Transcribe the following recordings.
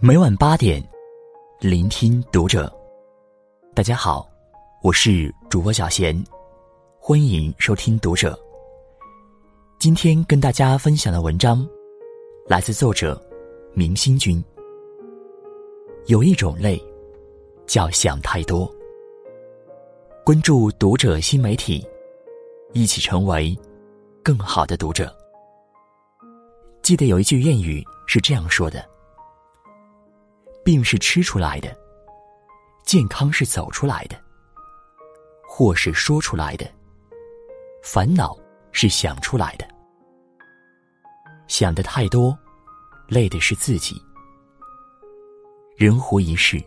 每晚八点，聆听读者。大家好，我是主播小贤，欢迎收听读者。今天跟大家分享的文章来自作者明星君。有一种累，叫想太多。关注读者新媒体，一起成为更好的读者。记得有一句谚语是这样说的。病是吃出来的，健康是走出来的，祸是说出来的，烦恼是想出来的。想的太多，累的是自己。人活一世，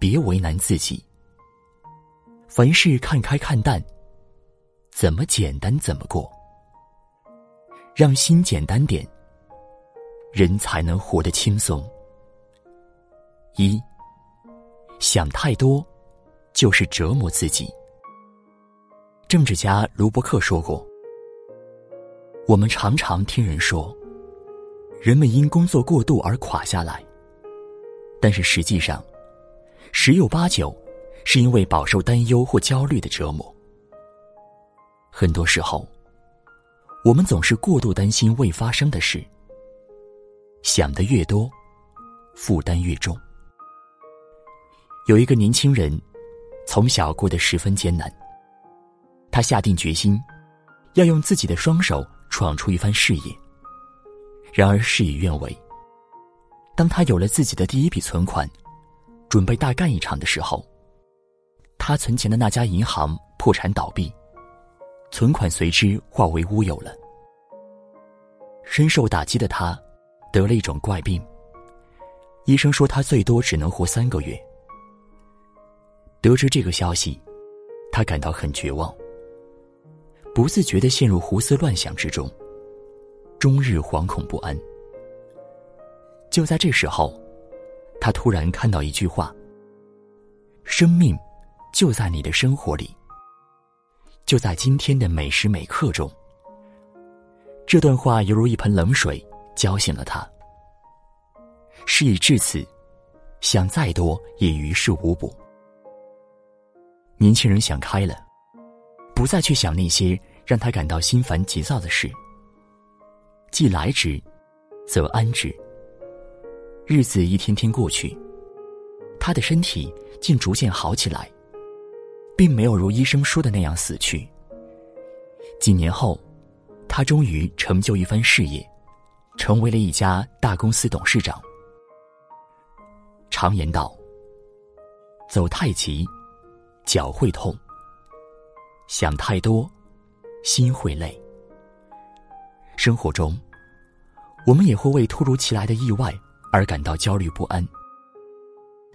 别为难自己。凡事看开看淡，怎么简单怎么过。让心简单点，人才能活得轻松。一想太多，就是折磨自己。政治家卢伯克说过：“我们常常听人说，人们因工作过度而垮下来，但是实际上，十有八九是因为饱受担忧或焦虑的折磨。很多时候，我们总是过度担心未发生的事，想的越多，负担越重。”有一个年轻人，从小过得十分艰难。他下定决心，要用自己的双手闯出一番事业。然而事与愿违。当他有了自己的第一笔存款，准备大干一场的时候，他存钱的那家银行破产倒闭，存款随之化为乌有了。深受打击的他，得了一种怪病。医生说他最多只能活三个月。得知这个消息，他感到很绝望，不自觉的陷入胡思乱想之中，终日惶恐不安。就在这时候，他突然看到一句话：“生命就在你的生活里，就在今天的每时每刻中。”这段话犹如一盆冷水浇醒了他。事已至此，想再多也于事无补。年轻人想开了，不再去想那些让他感到心烦急躁的事。既来之，则安之。日子一天天过去，他的身体竟逐渐好起来，并没有如医生说的那样死去。几年后，他终于成就一番事业，成为了一家大公司董事长。常言道：“走太急。”脚会痛，想太多，心会累。生活中，我们也会为突如其来的意外而感到焦虑不安，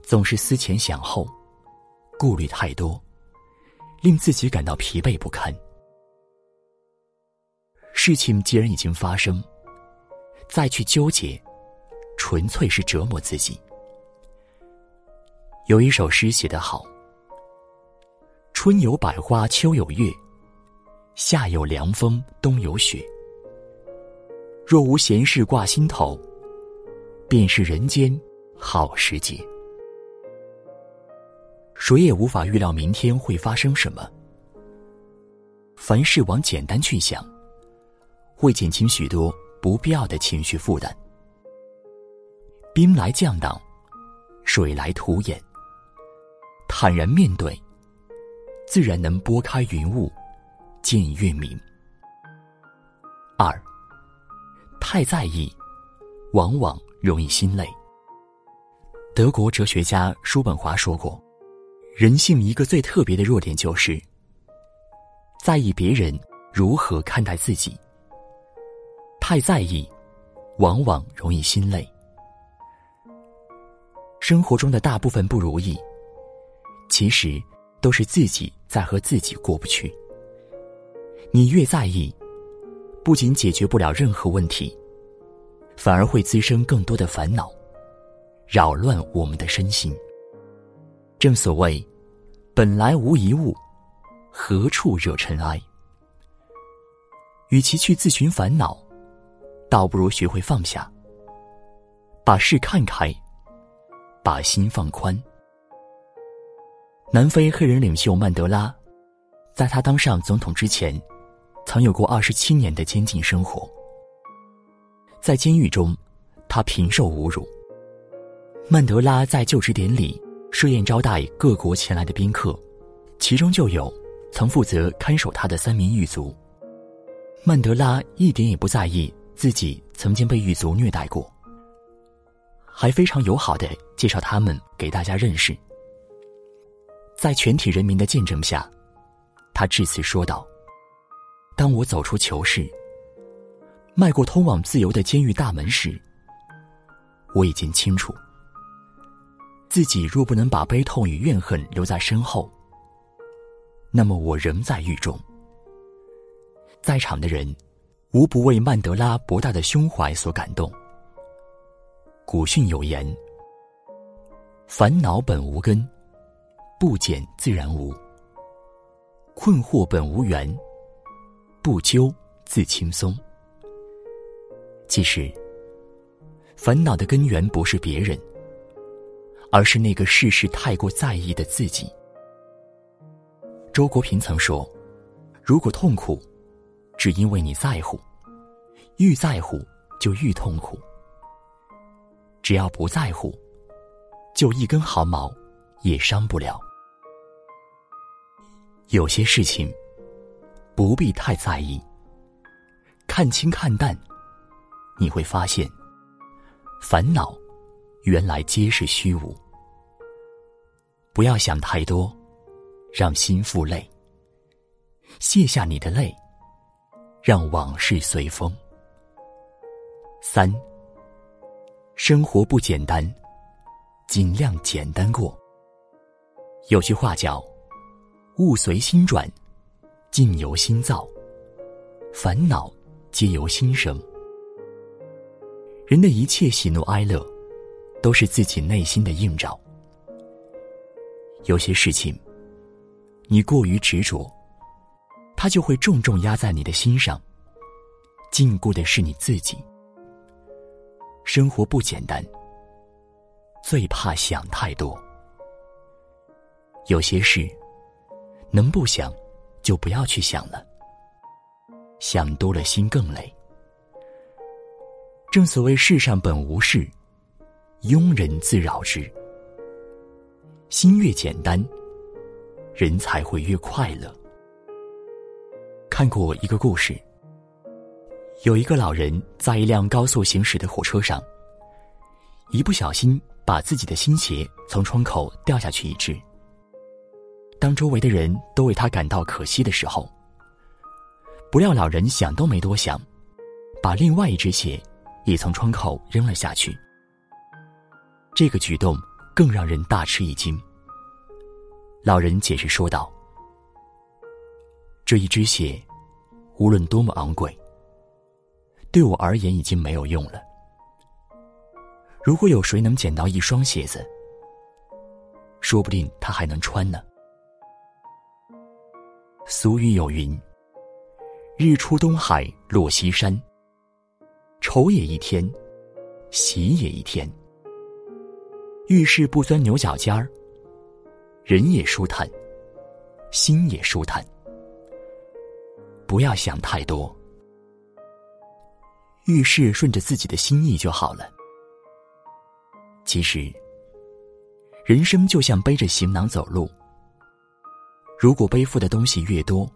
总是思前想后，顾虑太多，令自己感到疲惫不堪。事情既然已经发生，再去纠结，纯粹是折磨自己。有一首诗写得好。春有百花，秋有月，夏有凉风，冬有雪。若无闲事挂心头，便是人间好时节。谁也无法预料明天会发生什么。凡事往简单去想，会减轻许多不必要的情绪负担。兵来将挡，水来土掩，坦然面对。自然能拨开云雾，见月明。二，太在意，往往容易心累。德国哲学家叔本华说过：“人性一个最特别的弱点就是在意别人如何看待自己。太在意，往往容易心累。生活中的大部分不如意，其实……”都是自己在和自己过不去。你越在意，不仅解决不了任何问题，反而会滋生更多的烦恼，扰乱我们的身心。正所谓，本来无一物，何处惹尘埃？与其去自寻烦恼，倒不如学会放下。把事看开，把心放宽。南非黑人领袖曼德拉，在他当上总统之前，曾有过二十七年的监禁生活。在监狱中，他频受侮辱。曼德拉在就职典礼设宴招待各国前来的宾客，其中就有曾负责看守他的三名狱卒。曼德拉一点也不在意自己曾经被狱卒虐待过，还非常友好的介绍他们给大家认识。在全体人民的见证下，他致辞说道：“当我走出囚室，迈过通往自由的监狱大门时，我已经清楚，自己若不能把悲痛与怨恨留在身后，那么我仍在狱中。”在场的人，无不为曼德拉博大的胸怀所感动。古训有言：“烦恼本无根。”不减自然无，困惑本无缘，不究自轻松。其实，烦恼的根源不是别人，而是那个事事太过在意的自己。周国平曾说：“如果痛苦，只因为你在乎，愈在乎就愈痛苦。只要不在乎，就一根毫毛也伤不了。”有些事情不必太在意，看清看淡，你会发现，烦恼原来皆是虚无。不要想太多，让心负累。卸下你的泪，让往事随风。三，生活不简单，尽量简单过。有句话叫。物随心转，境由心造，烦恼皆由心生。人的一切喜怒哀乐，都是自己内心的映照。有些事情，你过于执着，它就会重重压在你的心上，禁锢的是你自己。生活不简单，最怕想太多。有些事。能不想，就不要去想了。想多了，心更累。正所谓世上本无事，庸人自扰之。心越简单，人才会越快乐。看过一个故事，有一个老人在一辆高速行驶的火车上，一不小心把自己的新鞋从窗口掉下去一只。当周围的人都为他感到可惜的时候，不料老人想都没多想，把另外一只鞋也从窗口扔了下去。这个举动更让人大吃一惊。老人解释说道：“这一只鞋，无论多么昂贵，对我而言已经没有用了。如果有谁能捡到一双鞋子，说不定他还能穿呢。”俗语有云：“日出东海落西山，愁也一天，喜也一天。遇事不钻牛角尖儿，人也舒坦，心也舒坦。不要想太多，遇事顺着自己的心意就好了。其实，人生就像背着行囊走路。”如果背负的东西越多，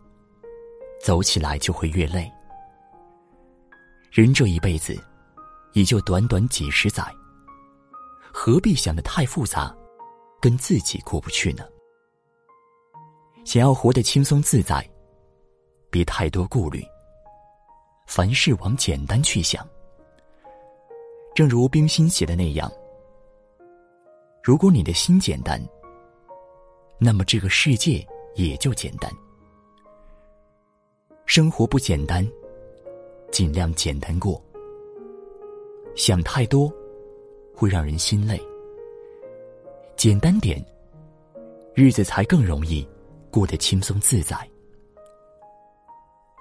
走起来就会越累。人这一辈子，也就短短几十载，何必想的太复杂，跟自己过不去呢？想要活得轻松自在，别太多顾虑，凡事往简单去想。正如冰心写的那样：“如果你的心简单，那么这个世界。”也就简单，生活不简单，尽量简单过。想太多，会让人心累。简单点，日子才更容易过得轻松自在。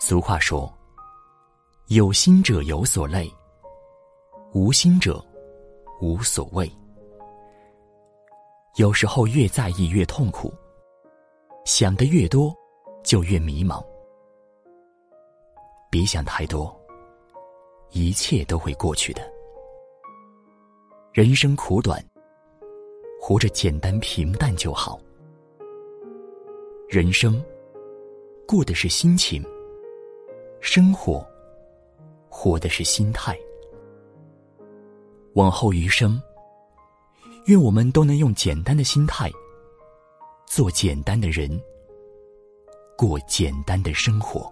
俗话说：“有心者有所累，无心者无所谓。有时候越在意越痛苦，想的越多就越迷茫。别想太多，一切都会过去的。人生苦短，活着简单平淡就好。人生过的是心情，生活活的是心态。往后余生，愿我们都能用简单的心态，做简单的人，过简单的生活。